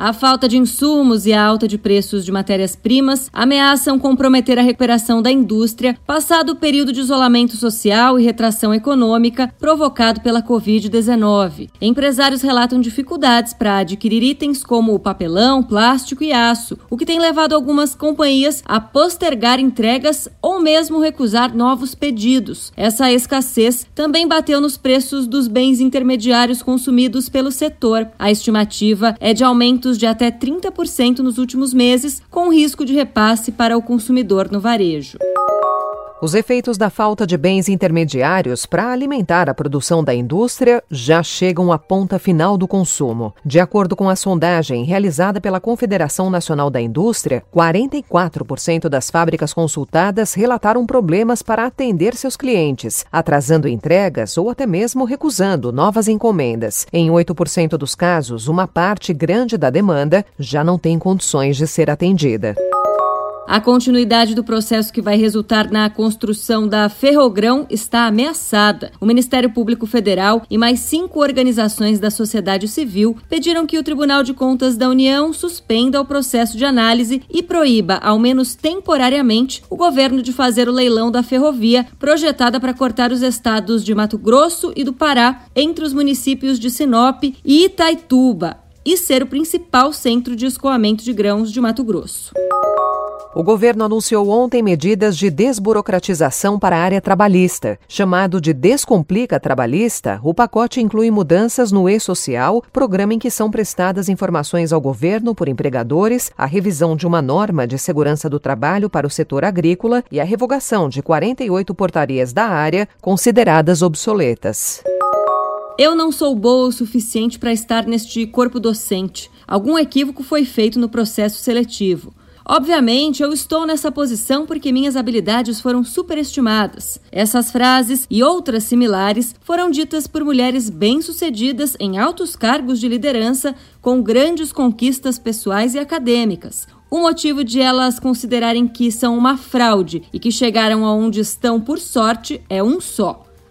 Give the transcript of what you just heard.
A falta de insumos e a alta de preços de matérias-primas ameaçam comprometer a recuperação da indústria, passado o período de isolamento social e retração econômica provocado pela Covid-19. Empresários relatam dificuldades para adquirir itens como papelão, plástico e aço, o que tem levado algumas companhias a postergar entregas ou mesmo recusar novos pedidos. Essa escassez também bateu nos preços dos bens intermediários consumidos pelo setor. A estimativa é de aumento aumentos de até 30% nos últimos meses, com risco de repasse para o consumidor no varejo. Os efeitos da falta de bens intermediários para alimentar a produção da indústria já chegam à ponta final do consumo. De acordo com a sondagem realizada pela Confederação Nacional da Indústria, 44% das fábricas consultadas relataram problemas para atender seus clientes, atrasando entregas ou até mesmo recusando novas encomendas. Em 8% dos casos, uma parte grande da demanda já não tem condições de ser atendida. A continuidade do processo que vai resultar na construção da Ferrogrão está ameaçada. O Ministério Público Federal e mais cinco organizações da sociedade civil pediram que o Tribunal de Contas da União suspenda o processo de análise e proíba, ao menos temporariamente, o governo de fazer o leilão da ferrovia projetada para cortar os estados de Mato Grosso e do Pará entre os municípios de Sinop e Itaituba e ser o principal centro de escoamento de grãos de Mato Grosso. O governo anunciou ontem medidas de desburocratização para a área trabalhista. Chamado de Descomplica Trabalhista, o pacote inclui mudanças no e-social, programa em que são prestadas informações ao governo por empregadores, a revisão de uma norma de segurança do trabalho para o setor agrícola e a revogação de 48 portarias da área consideradas obsoletas. Eu não sou boa o suficiente para estar neste corpo docente. Algum equívoco foi feito no processo seletivo. Obviamente, eu estou nessa posição porque minhas habilidades foram superestimadas. Essas frases e outras similares foram ditas por mulheres bem-sucedidas em altos cargos de liderança com grandes conquistas pessoais e acadêmicas. O motivo de elas considerarem que são uma fraude e que chegaram aonde estão por sorte é um só